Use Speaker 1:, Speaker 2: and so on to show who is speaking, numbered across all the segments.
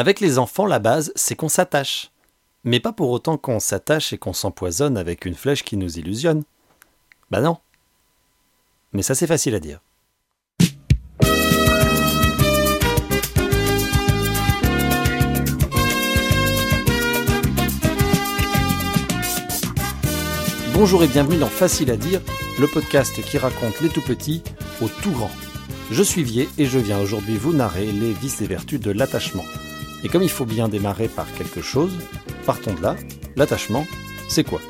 Speaker 1: Avec les enfants, la base, c'est qu'on s'attache. Mais pas pour autant qu'on s'attache et qu'on s'empoisonne avec une flèche qui nous illusionne. Bah non. Mais ça c'est facile à dire. Bonjour et bienvenue dans Facile à dire, le podcast qui raconte les tout petits aux tout grands. Je suis Vier et je viens aujourd'hui vous narrer les vices et vertus de l'attachement. Et comme il faut bien démarrer par quelque chose, partons de là. L'attachement, c'est quoi?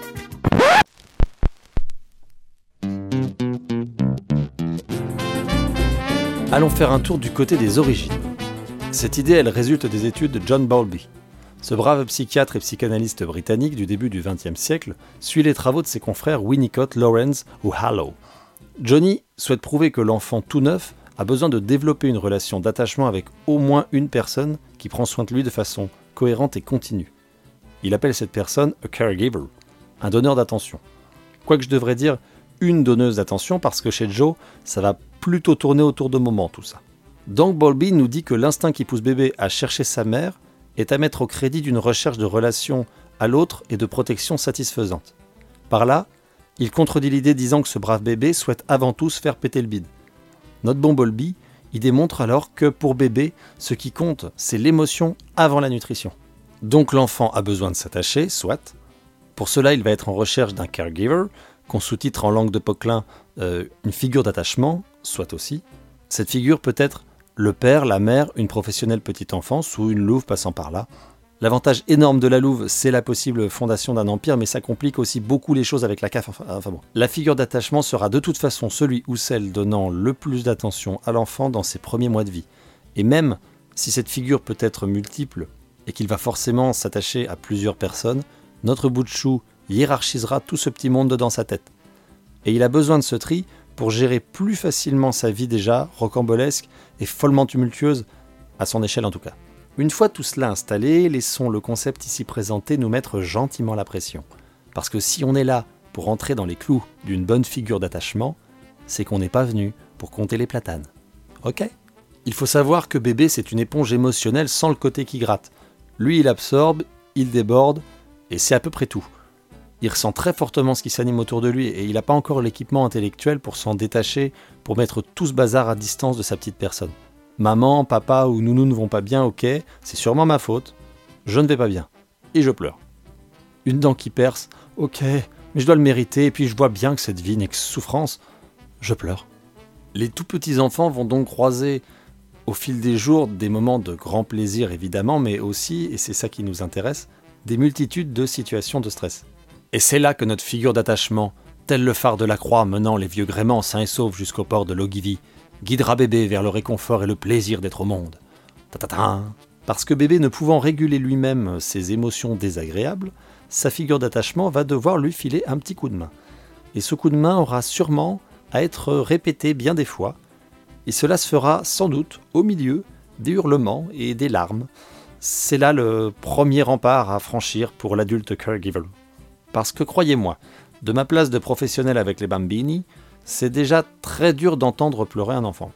Speaker 1: Allons faire un tour du côté des origines. Cette idée, elle résulte des études de John Bowlby. Ce brave psychiatre et psychanalyste britannique du début du XXe siècle suit les travaux de ses confrères Winnicott, Lawrence ou Hallow. Johnny souhaite prouver que l'enfant tout neuf a besoin de développer une relation d'attachement avec au moins une personne qui prend soin de lui de façon cohérente et continue. Il appelle cette personne a caregiver, un donneur d'attention. Quoique je devrais dire une donneuse d'attention parce que chez Joe, ça va plutôt tourner autour de moments tout ça. Donc Bowlby nous dit que l'instinct qui pousse bébé à chercher sa mère est à mettre au crédit d'une recherche de relation à l'autre et de protection satisfaisante. Par là, il contredit l'idée disant que ce brave bébé souhaite avant tout se faire péter le bide. Notre bon Bolby y démontre alors que pour bébé, ce qui compte, c'est l'émotion avant la nutrition. Donc l'enfant a besoin de s'attacher, soit. Pour cela, il va être en recherche d'un caregiver, qu'on sous-titre en langue de Poquelin euh, une figure d'attachement, soit aussi. Cette figure peut être le père, la mère, une professionnelle petite enfance ou une louve passant par là. L'avantage énorme de la louve, c'est la possible fondation d'un empire, mais ça complique aussi beaucoup les choses avec la CAF. La figure d'attachement sera de toute façon celui ou celle donnant le plus d'attention à l'enfant dans ses premiers mois de vie. Et même si cette figure peut être multiple et qu'il va forcément s'attacher à plusieurs personnes, notre bout de chou hiérarchisera tout ce petit monde dans sa tête. Et il a besoin de ce tri pour gérer plus facilement sa vie déjà rocambolesque et follement tumultueuse, à son échelle en tout cas. Une fois tout cela installé, laissons le concept ici présenté nous mettre gentiment la pression. Parce que si on est là pour entrer dans les clous d'une bonne figure d'attachement, c'est qu'on n'est pas venu pour compter les platanes. Ok? Il faut savoir que bébé c'est une éponge émotionnelle sans le côté qui gratte. Lui il absorbe, il déborde, et c'est à peu près tout. Il ressent très fortement ce qui s'anime autour de lui et il n'a pas encore l'équipement intellectuel pour s'en détacher, pour mettre tout ce bazar à distance de sa petite personne. Maman, papa ou nounou ne vont pas bien, ok, c'est sûrement ma faute. Je ne vais pas bien. Et je pleure. Une dent qui perce, ok, mais je dois le mériter et puis je vois bien que cette vie n'est que souffrance. Je pleure. Les tout petits enfants vont donc croiser au fil des jours des moments de grand plaisir évidemment, mais aussi, et c'est ça qui nous intéresse, des multitudes de situations de stress. Et c'est là que notre figure d'attachement, tel le phare de la croix menant les vieux gréments sains et saufs jusqu'au port de Logivy, guidera bébé vers le réconfort et le plaisir d'être au monde. Ta Parce que bébé ne pouvant réguler lui-même ses émotions désagréables, sa figure d'attachement va devoir lui filer un petit coup de main. Et ce coup de main aura sûrement à être répété bien des fois, et cela se fera sans doute au milieu des hurlements et des larmes. C'est là le premier rempart à franchir pour l'adulte caregiver. Parce que croyez-moi, de ma place de professionnel avec les bambini, c'est déjà très dur d'entendre pleurer un enfant.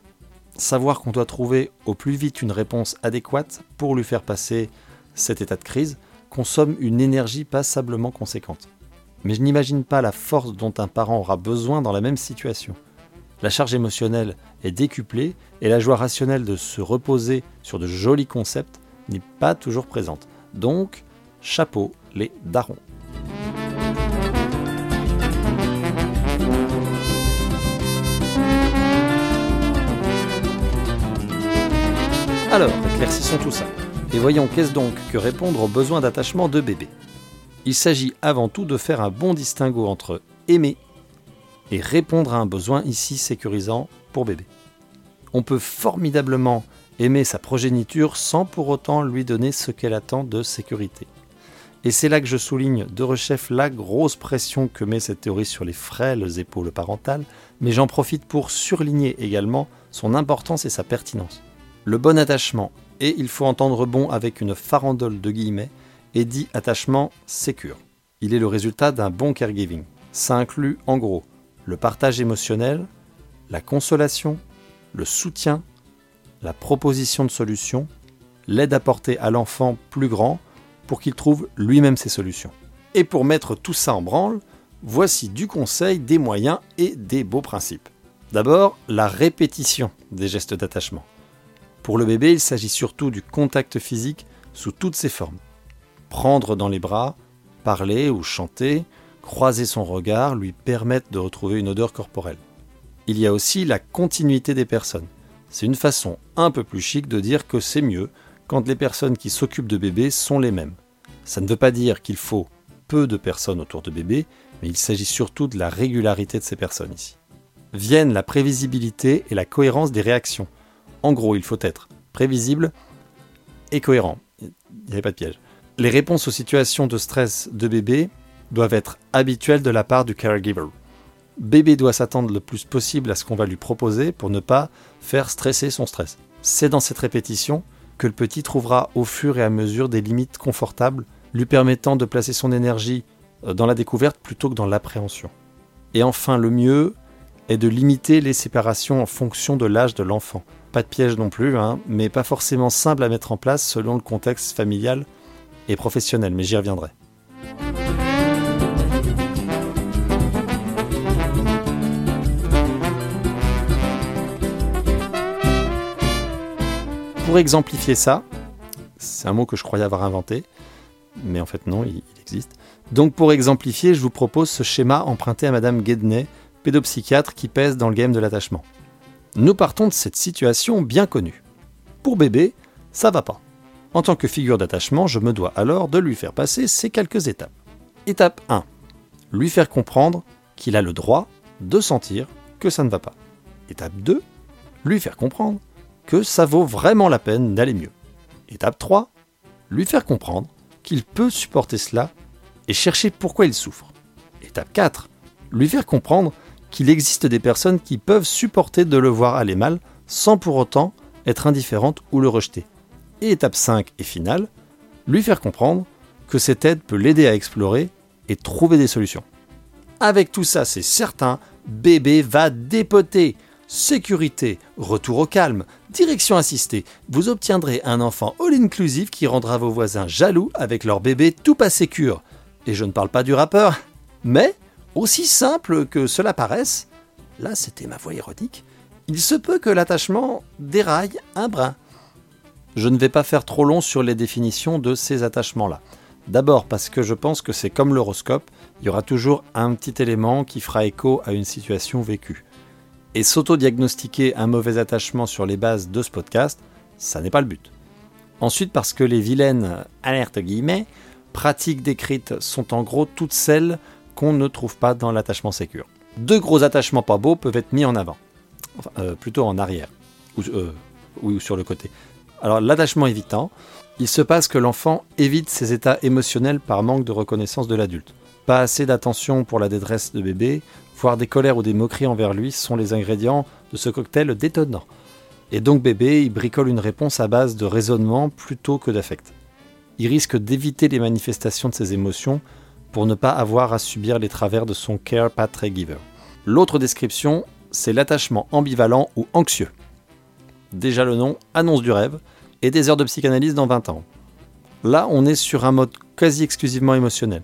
Speaker 1: Savoir qu'on doit trouver au plus vite une réponse adéquate pour lui faire passer cet état de crise consomme une énergie passablement conséquente. Mais je n'imagine pas la force dont un parent aura besoin dans la même situation. La charge émotionnelle est décuplée et la joie rationnelle de se reposer sur de jolis concepts n'est pas toujours présente. Donc, chapeau les darons. Alors, éclaircissons tout ça. Et voyons qu'est-ce donc que répondre aux besoins d'attachement de bébé. Il s'agit avant tout de faire un bon distinguo entre aimer et répondre à un besoin ici sécurisant pour bébé. On peut formidablement aimer sa progéniture sans pour autant lui donner ce qu'elle attend de sécurité. Et c'est là que je souligne de rechef la grosse pression que met cette théorie sur les frêles épaules parentales, mais j'en profite pour surligner également son importance et sa pertinence. Le bon attachement, et il faut entendre bon avec une farandole de guillemets, est dit attachement sécure. Il est le résultat d'un bon caregiving. Ça inclut en gros le partage émotionnel, la consolation, le soutien, la proposition de solutions l'aide apportée à l'enfant plus grand pour qu'il trouve lui-même ses solutions. Et pour mettre tout ça en branle, voici du conseil, des moyens et des beaux principes. D'abord, la répétition des gestes d'attachement. Pour le bébé, il s'agit surtout du contact physique sous toutes ses formes. Prendre dans les bras, parler ou chanter, croiser son regard, lui permettre de retrouver une odeur corporelle. Il y a aussi la continuité des personnes. C'est une façon un peu plus chic de dire que c'est mieux quand les personnes qui s'occupent de bébés sont les mêmes. Ça ne veut pas dire qu'il faut peu de personnes autour de bébés, mais il s'agit surtout de la régularité de ces personnes ici. Viennent la prévisibilité et la cohérence des réactions. En gros, il faut être prévisible et cohérent. Il n'y avait pas de piège. Les réponses aux situations de stress de bébé doivent être habituelles de la part du caregiver. Bébé doit s'attendre le plus possible à ce qu'on va lui proposer pour ne pas faire stresser son stress. C'est dans cette répétition que le petit trouvera au fur et à mesure des limites confortables lui permettant de placer son énergie euh, dans la découverte plutôt que dans l'appréhension. Et enfin, le mieux est de limiter les séparations en fonction de l'âge de l'enfant. Pas de piège non plus, hein, mais pas forcément simple à mettre en place selon le contexte familial et professionnel, mais j'y reviendrai. Pour exemplifier ça, c'est un mot que je croyais avoir inventé, mais en fait non, il, existe. Donc pour exemplifier, je vous propose ce schéma emprunté à Madame Guedney, pédopsychiatre qui pèse dans le game de l'attachement. Nous partons de cette situation bien connue. Pour bébé, ça va pas. En tant que figure d'attachement, je me dois alors de lui faire passer ces quelques étapes. Étape 1. Lui faire comprendre qu'il a le droit de sentir que ça ne va pas. Étape 2. Lui faire comprendre que ça vaut vraiment la peine d'aller mieux. Étape 3. Lui faire comprendre qu'il peut supporter cela et chercher pourquoi il souffre. Étape 4. Lui faire comprendre qu'il existe des personnes qui peuvent supporter de le voir aller mal sans pour autant être indifférentes ou le rejeter. Et étape 5 et finale, lui faire comprendre que cette aide peut l'aider à explorer et trouver des solutions. Avec tout ça, c'est certain, bébé va dépoter sécurité, retour au calme, direction assistée, vous obtiendrez un enfant all-inclusive qui rendra vos voisins jaloux avec leur bébé tout pas sécure. Et je ne parle pas du rappeur, mais, aussi simple que cela paraisse, là c'était ma voix ironique, il se peut que l'attachement déraille un brin. Je ne vais pas faire trop long sur les définitions de ces attachements-là. D'abord parce que je pense que c'est comme l'horoscope, il y aura toujours un petit élément qui fera écho à une situation vécue. Et s'auto-diagnostiquer un mauvais attachement sur les bases de ce podcast, ça n'est pas le but. Ensuite, parce que les vilaines, alerte guillemets, pratiques décrites sont en gros toutes celles qu'on ne trouve pas dans l'attachement sécure. Deux gros attachements pas beaux peuvent être mis en avant, enfin, euh, plutôt en arrière, ou, euh, ou sur le côté. Alors l'attachement évitant, il se passe que l'enfant évite ses états émotionnels par manque de reconnaissance de l'adulte. Pas assez d'attention pour la détresse de bébé, voire des colères ou des moqueries envers lui sont les ingrédients de ce cocktail détonnant. Et donc bébé, il bricole une réponse à base de raisonnement plutôt que d'affect. Il risque d'éviter les manifestations de ses émotions pour ne pas avoir à subir les travers de son care pathway giver. L'autre description, c'est l'attachement ambivalent ou anxieux. Déjà le nom annonce du rêve et des heures de psychanalyse dans 20 ans. Là, on est sur un mode quasi exclusivement émotionnel.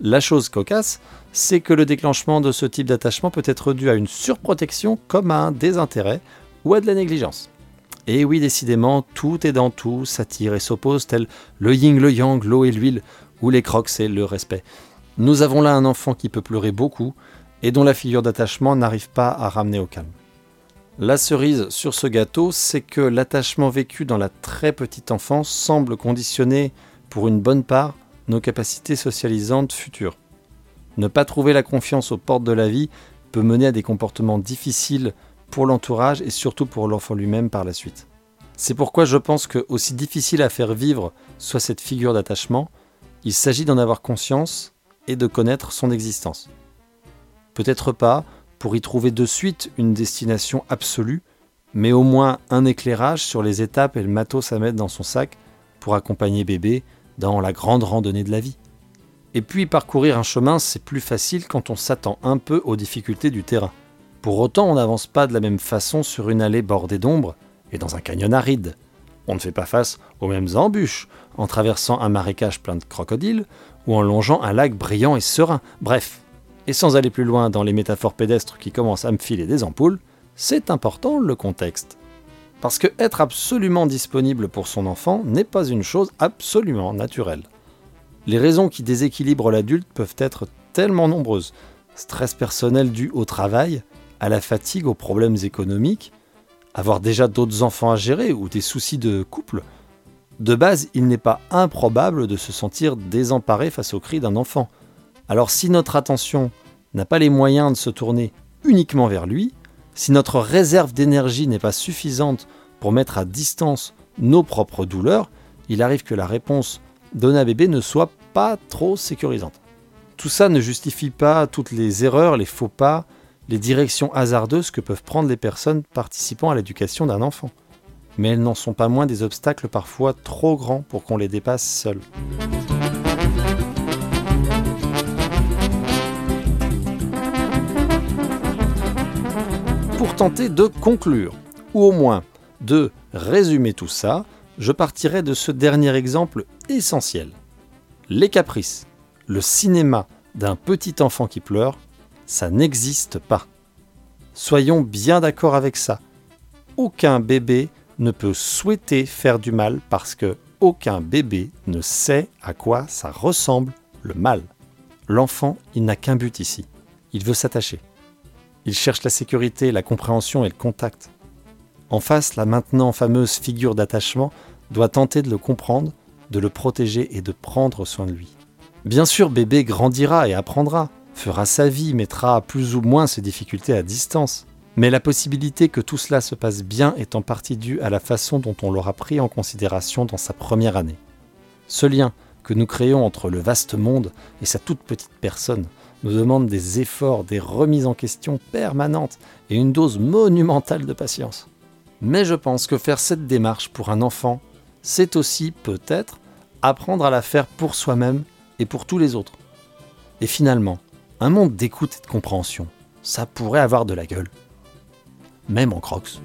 Speaker 1: La chose cocasse, c'est que le déclenchement de ce type d'attachement peut être dû à une surprotection comme à un désintérêt ou à de la négligence. Et oui, décidément, tout est dans tout, s'attire et s'oppose, tel le yin, le yang, l'eau et l'huile, ou les crocs et le respect. Nous avons là un enfant qui peut pleurer beaucoup et dont la figure d'attachement n'arrive pas à ramener au calme. La cerise sur ce gâteau, c'est que l'attachement vécu dans la très petite enfance semble conditionner, pour une bonne part, nos capacités socialisantes futures. Ne pas trouver la confiance aux portes de la vie peut mener à des comportements difficiles pour l'entourage et surtout pour l'enfant lui-même par la suite. C'est pourquoi je pense que, aussi difficile à faire vivre soit cette figure d'attachement, il s'agit d'en avoir conscience et de connaître son existence. Peut-être pas pour y trouver de suite une destination absolue, mais au moins un éclairage sur les étapes et le matos à mettre dans son sac pour accompagner bébé dans la grande randonnée de la vie. Et puis parcourir un chemin, c'est plus facile quand on s'attend un peu aux difficultés du terrain. Pour autant, on n'avance pas de la même façon sur une allée bordée d'ombre et dans un canyon aride. On ne fait pas face aux mêmes embûches en traversant un marécage plein de crocodiles ou en longeant un lac brillant et serein. Bref, et sans aller plus loin dans les métaphores pédestres qui commencent à me filer des ampoules, c'est important le contexte. Parce que être absolument disponible pour son enfant n'est pas une chose absolument naturelle. Les raisons qui déséquilibrent l'adulte peuvent être tellement nombreuses. Stress personnel dû au travail, à la fatigue, aux problèmes économiques, avoir déjà d'autres enfants à gérer ou des soucis de couple. De base, il n'est pas improbable de se sentir désemparé face aux cris d'un enfant. Alors si notre attention n'a pas les moyens de se tourner uniquement vers lui, si notre réserve d'énergie n'est pas suffisante pour mettre à distance nos propres douleurs, il arrive que la réponse donnée à bébé ne soit pas trop sécurisante. Tout ça ne justifie pas toutes les erreurs, les faux pas, les directions hasardeuses que peuvent prendre les personnes participant à l'éducation d'un enfant. Mais elles n'en sont pas moins des obstacles parfois trop grands pour qu'on les dépasse seuls. Pour tenter de conclure, ou au moins de résumer tout ça, je partirai de ce dernier exemple essentiel. Les caprices, le cinéma d'un petit enfant qui pleure, ça n'existe pas. Soyons bien d'accord avec ça. Aucun bébé ne peut souhaiter faire du mal parce que aucun bébé ne sait à quoi ça ressemble le mal. L'enfant, il n'a qu'un but ici. Il veut s'attacher. Il cherche la sécurité, la compréhension et le contact. En face, la maintenant fameuse figure d'attachement doit tenter de le comprendre, de le protéger et de prendre soin de lui. Bien sûr, bébé grandira et apprendra, fera sa vie, mettra plus ou moins ses difficultés à distance. Mais la possibilité que tout cela se passe bien est en partie due à la façon dont on l'aura pris en considération dans sa première année. Ce lien que nous créons entre le vaste monde et sa toute petite personne nous demande des efforts, des remises en question permanentes et une dose monumentale de patience. Mais je pense que faire cette démarche pour un enfant, c'est aussi peut-être apprendre à la faire pour soi-même et pour tous les autres. Et finalement, un monde d'écoute et de compréhension, ça pourrait avoir de la gueule. Même en crocs.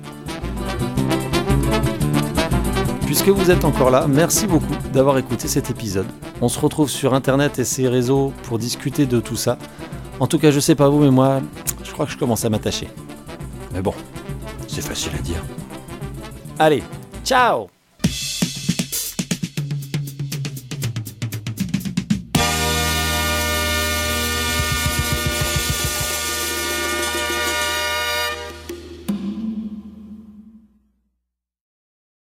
Speaker 1: Puisque vous êtes encore là, merci beaucoup d'avoir écouté cet épisode. On se retrouve sur internet et ses réseaux pour discuter de tout ça. En tout cas, je sais pas vous, mais moi, je crois que je commence à m'attacher. Mais bon, c'est facile à dire. Allez, ciao